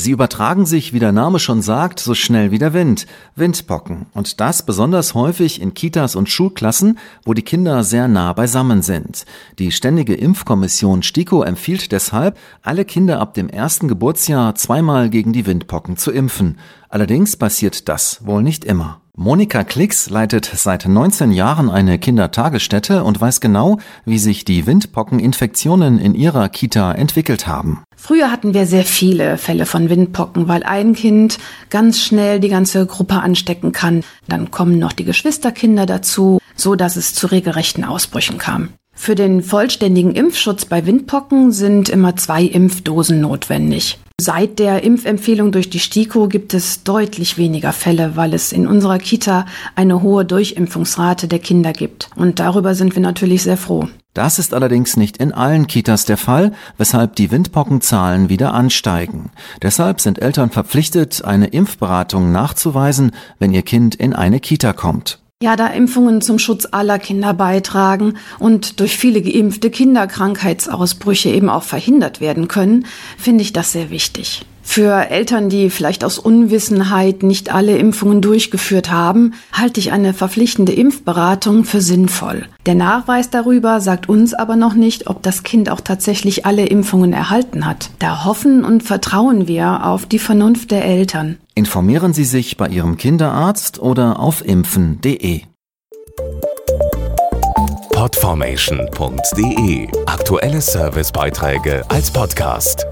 Sie übertragen sich, wie der Name schon sagt, so schnell wie der Wind. Windpocken. Und das besonders häufig in Kitas und Schulklassen, wo die Kinder sehr nah beisammen sind. Die Ständige Impfkommission STIKO empfiehlt deshalb, alle Kinder ab dem ersten Geburtsjahr zweimal gegen die Windpocken zu impfen. Allerdings passiert das wohl nicht immer. Monika Klicks leitet seit 19 Jahren eine Kindertagesstätte und weiß genau, wie sich die Windpockeninfektionen in ihrer Kita entwickelt haben. Früher hatten wir sehr viele Fälle von Windpocken, weil ein Kind ganz schnell die ganze Gruppe anstecken kann. Dann kommen noch die Geschwisterkinder dazu, so dass es zu regelrechten Ausbrüchen kam. Für den vollständigen Impfschutz bei Windpocken sind immer zwei Impfdosen notwendig. Seit der Impfempfehlung durch die STIKO gibt es deutlich weniger Fälle, weil es in unserer Kita eine hohe Durchimpfungsrate der Kinder gibt. Und darüber sind wir natürlich sehr froh. Das ist allerdings nicht in allen Kitas der Fall, weshalb die Windpockenzahlen wieder ansteigen. Deshalb sind Eltern verpflichtet, eine Impfberatung nachzuweisen, wenn ihr Kind in eine Kita kommt. Ja, da Impfungen zum Schutz aller Kinder beitragen und durch viele geimpfte Kinderkrankheitsausbrüche eben auch verhindert werden können, finde ich das sehr wichtig. Für Eltern, die vielleicht aus Unwissenheit nicht alle Impfungen durchgeführt haben, halte ich eine verpflichtende Impfberatung für sinnvoll. Der Nachweis darüber sagt uns aber noch nicht, ob das Kind auch tatsächlich alle Impfungen erhalten hat. Da hoffen und vertrauen wir auf die Vernunft der Eltern. Informieren Sie sich bei Ihrem Kinderarzt oder auf impfen.de. Podformation.de Aktuelle Servicebeiträge als Podcast.